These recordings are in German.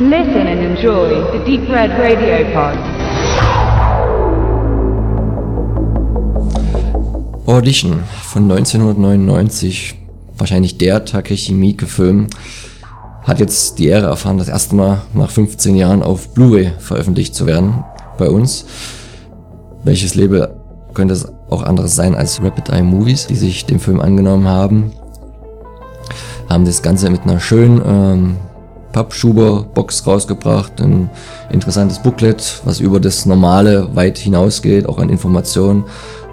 Listen and enjoy the Deep Red Radio Pod. Audition von 1999, wahrscheinlich der Takeshi Miike-Film, hat jetzt die Ehre erfahren, das erste Mal nach 15 Jahren auf Blu-ray veröffentlicht zu werden bei uns. Welches Label könnte es auch anderes sein als Rapid Eye Movies, die sich dem Film angenommen haben. Haben das Ganze mit einer schönen ähm, Pappschuber-Box rausgebracht, ein interessantes Booklet, was über das Normale weit hinausgeht, auch an Informationen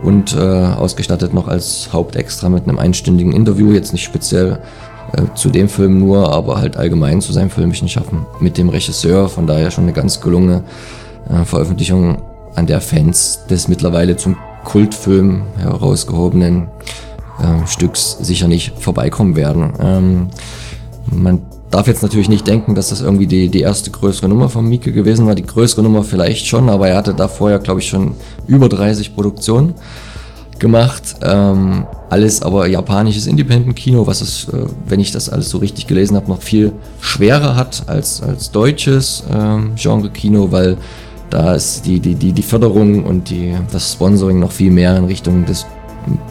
und äh, ausgestattet noch als Hauptextra mit einem einstündigen Interview, jetzt nicht speziell äh, zu dem Film nur, aber halt allgemein zu seinem filmischen Schaffen mit dem Regisseur, von daher schon eine ganz gelungene äh, Veröffentlichung, an der Fans des mittlerweile zum Kultfilm herausgehobenen äh, Stücks sicher nicht vorbeikommen werden. Ähm, man darf jetzt natürlich nicht denken, dass das irgendwie die, die erste größere Nummer von Mieke gewesen war. Die größere Nummer vielleicht schon, aber er hatte da vorher, glaube ich, schon über 30 Produktionen gemacht. Ähm, alles aber japanisches Independent-Kino, was es, äh, wenn ich das alles so richtig gelesen habe, noch viel schwerer hat als, als deutsches ähm, Genre-Kino, weil da ist die, die, die, die Förderung und die, das Sponsoring noch viel mehr in Richtung des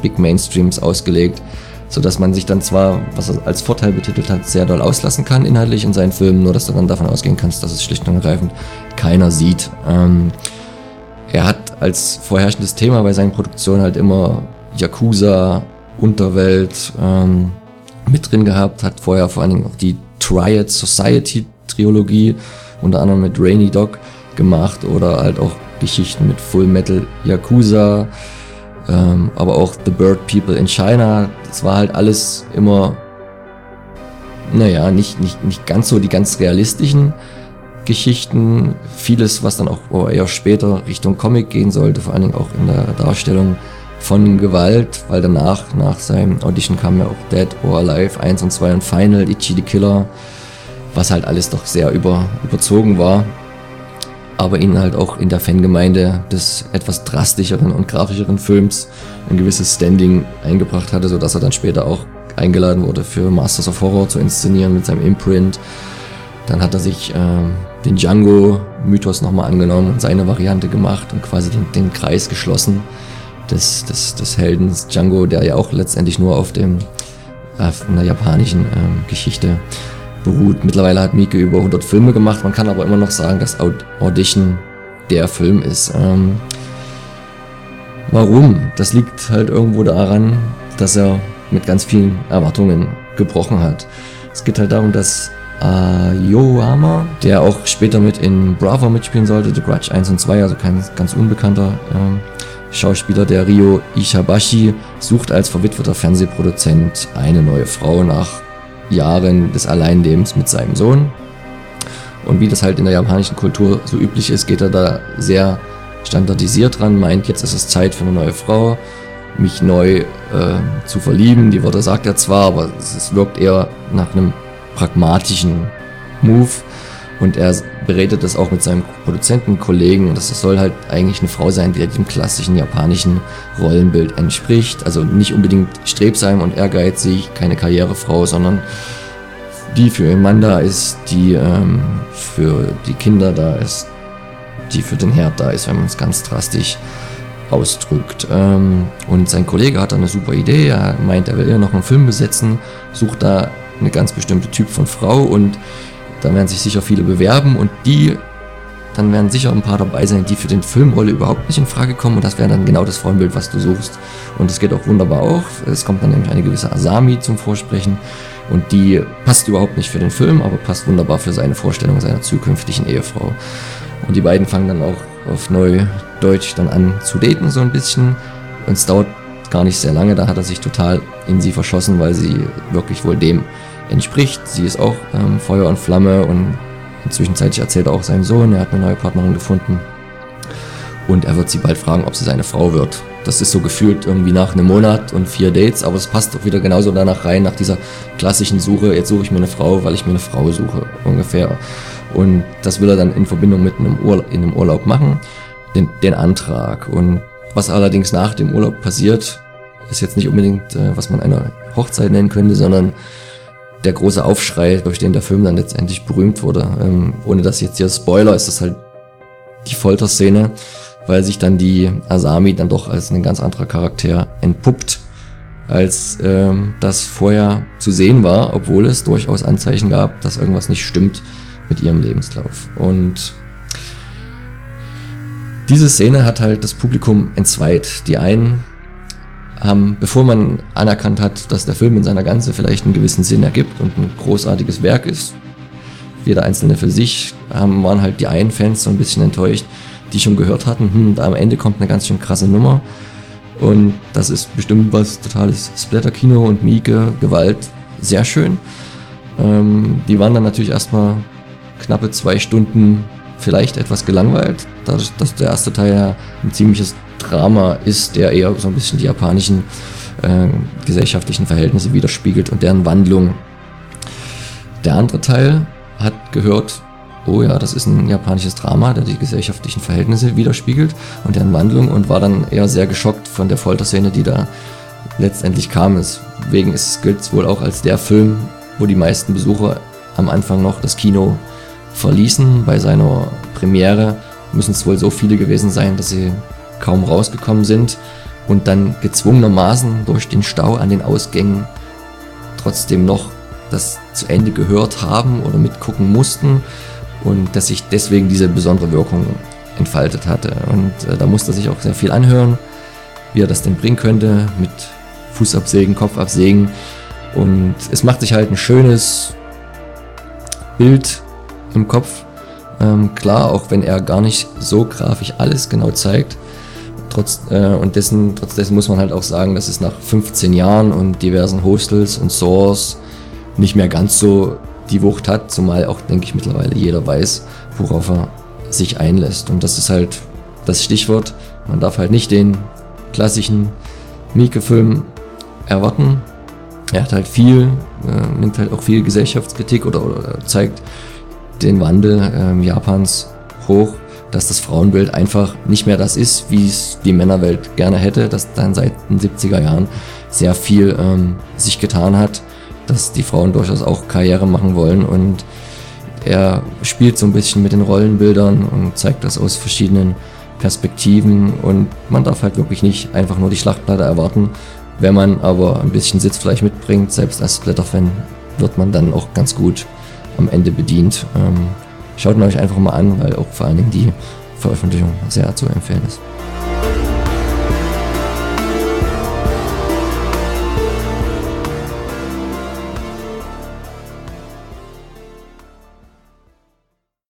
Big Mainstreams ausgelegt, sodass man sich dann zwar, was er als Vorteil betitelt hat, sehr doll auslassen kann inhaltlich in seinen Filmen, nur dass du dann davon ausgehen kannst, dass es schlicht und ergreifend keiner sieht. Ähm, er hat als vorherrschendes Thema bei seinen Produktionen halt immer Yakuza, Unterwelt ähm, mit drin gehabt, hat vorher vor allen Dingen auch die Triad Society Trilogie, unter anderem mit Rainy Dog, gemacht oder halt auch Geschichten mit Full Metal Yakuza, ähm, aber auch The Bird People in China. Das war halt alles immer, naja, nicht, nicht, nicht ganz so die ganz realistischen Geschichten. Vieles, was dann auch eher später Richtung Comic gehen sollte, vor allen Dingen auch in der Darstellung von Gewalt, weil danach, nach seinem Audition kam ja auch Dead or Alive 1 und 2 und Final, Ichi the Killer, was halt alles doch sehr über, überzogen war aber ihn halt auch in der Fangemeinde des etwas drastischeren und grafischeren Films ein gewisses Standing eingebracht hatte, sodass er dann später auch eingeladen wurde für Masters of Horror zu inszenieren mit seinem Imprint. Dann hat er sich äh, den Django-Mythos nochmal angenommen und seine Variante gemacht und quasi den, den Kreis geschlossen des, des, des Heldens Django, der ja auch letztendlich nur auf dem auf einer japanischen ähm, Geschichte beruht. Mittlerweile hat Mieke über 100 Filme gemacht. Man kann aber immer noch sagen, dass Audition der Film ist. Ähm, warum? Das liegt halt irgendwo daran, dass er mit ganz vielen Erwartungen gebrochen hat. Es geht halt darum, dass Ayoama, der auch später mit in Bravo mitspielen sollte, The Grudge 1 und 2, also kein ganz unbekannter ähm, Schauspieler, der Rio Ishabashi, sucht als verwitweter Fernsehproduzent eine neue Frau nach Jahren des Alleinlebens mit seinem Sohn. Und wie das halt in der japanischen Kultur so üblich ist, geht er da sehr standardisiert dran, meint, jetzt ist es Zeit für eine neue Frau, mich neu äh, zu verlieben. Die Worte sagt er zwar, aber es wirkt eher nach einem pragmatischen Move. Und er beredet das auch mit seinem Produzentenkollegen. Und das soll halt eigentlich eine Frau sein, die dem klassischen japanischen Rollenbild entspricht. Also nicht unbedingt strebsam und ehrgeizig, keine Karrierefrau, sondern die für ihren Mann da ist, die ähm, für die Kinder da ist, die für den Herd da ist, wenn man es ganz drastisch ausdrückt. Ähm, und sein Kollege hat da eine super Idee. Er meint, er will ja noch einen Film besetzen, sucht da eine ganz bestimmte Typ von Frau und da werden sich sicher viele bewerben und die, dann werden sicher ein paar dabei sein, die für den Filmrolle überhaupt nicht in Frage kommen und das wäre dann genau das Frauenbild, was du suchst. Und es geht auch wunderbar auf. Es kommt dann nämlich eine gewisse Asami zum Vorsprechen und die passt überhaupt nicht für den Film, aber passt wunderbar für seine Vorstellung seiner zukünftigen Ehefrau. Und die beiden fangen dann auch auf Neudeutsch dann an zu daten so ein bisschen. Und es dauert gar nicht sehr lange, da hat er sich total in sie verschossen, weil sie wirklich wohl dem entspricht. Sie ist auch ähm, Feuer und Flamme und inzwischenzeitlich erzählt er auch seinem Sohn, er hat eine neue Partnerin gefunden. Und er wird sie bald fragen, ob sie seine Frau wird. Das ist so gefühlt irgendwie nach einem Monat und vier Dates, aber es passt auch wieder genauso danach rein, nach dieser klassischen Suche, jetzt suche ich mir eine Frau, weil ich mir eine Frau suche, ungefähr. Und das will er dann in Verbindung mit einem Urlaub, in einem Urlaub machen, den, den Antrag. Und was allerdings nach dem Urlaub passiert, ist jetzt nicht unbedingt, äh, was man eine Hochzeit nennen könnte, sondern der große Aufschrei, durch den der Film dann letztendlich berühmt wurde. Ähm, ohne dass jetzt hier Spoiler ist das halt die Folterszene, weil sich dann die Asami dann doch als ein ganz anderer Charakter entpuppt, als ähm, das vorher zu sehen war, obwohl es durchaus Anzeichen gab, dass irgendwas nicht stimmt mit ihrem Lebenslauf. Und diese Szene hat halt das Publikum entzweit. Die einen haben, bevor man anerkannt hat, dass der Film in seiner Ganze vielleicht einen gewissen Sinn ergibt und ein großartiges Werk ist, jeder einzelne für sich, haben, waren halt die einen Fans so ein bisschen enttäuscht, die schon gehört hatten, hm, am Ende kommt eine ganz schön krasse Nummer. Und das ist bestimmt was totales Splatter-Kino und Mieke, Gewalt, sehr schön. Ähm, die waren dann natürlich erstmal knappe zwei Stunden vielleicht etwas gelangweilt, dadurch, dass der erste Teil ja ein ziemliches Drama ist, der eher so ein bisschen die japanischen äh, gesellschaftlichen Verhältnisse widerspiegelt und deren Wandlung. Der andere Teil hat gehört, oh ja, das ist ein japanisches Drama, der die gesellschaftlichen Verhältnisse widerspiegelt und deren Wandlung und war dann eher sehr geschockt von der Folterszene, die da letztendlich kam. Deswegen gilt es wohl auch als der Film, wo die meisten Besucher am Anfang noch das Kino verließen. Bei seiner Premiere müssen es wohl so viele gewesen sein, dass sie kaum rausgekommen sind und dann gezwungenermaßen durch den Stau an den Ausgängen trotzdem noch das zu Ende gehört haben oder mitgucken mussten und dass sich deswegen diese besondere Wirkung entfaltet hatte. Und äh, da musste sich auch sehr viel anhören, wie er das denn bringen könnte mit Fußabsägen, Kopfabsägen. Und es macht sich halt ein schönes Bild im Kopf. Ähm, klar, auch wenn er gar nicht so grafisch alles genau zeigt. Trotz, äh, und dessen, trotz dessen muss man halt auch sagen, dass es nach 15 Jahren und diversen Hostels und Source nicht mehr ganz so die Wucht hat, zumal auch, denke ich, mittlerweile jeder weiß, worauf er sich einlässt. Und das ist halt das Stichwort. Man darf halt nicht den klassischen Mieke-Film erwarten. Er hat halt viel, äh, nimmt halt auch viel Gesellschaftskritik oder, oder zeigt den Wandel äh, Japans hoch, dass das Frauenbild einfach nicht mehr das ist, wie es die Männerwelt gerne hätte, dass dann seit den 70er Jahren sehr viel ähm, sich getan hat dass die Frauen durchaus auch Karriere machen wollen und er spielt so ein bisschen mit den Rollenbildern und zeigt das aus verschiedenen Perspektiven und man darf halt wirklich nicht einfach nur die Schlachtplatte erwarten. Wenn man aber ein bisschen Sitzfleisch mitbringt, selbst als Splatter-Fan, wird man dann auch ganz gut am Ende bedient. Ähm, schaut ihn euch einfach mal an, weil auch vor allen Dingen die Veröffentlichung sehr zu empfehlen ist.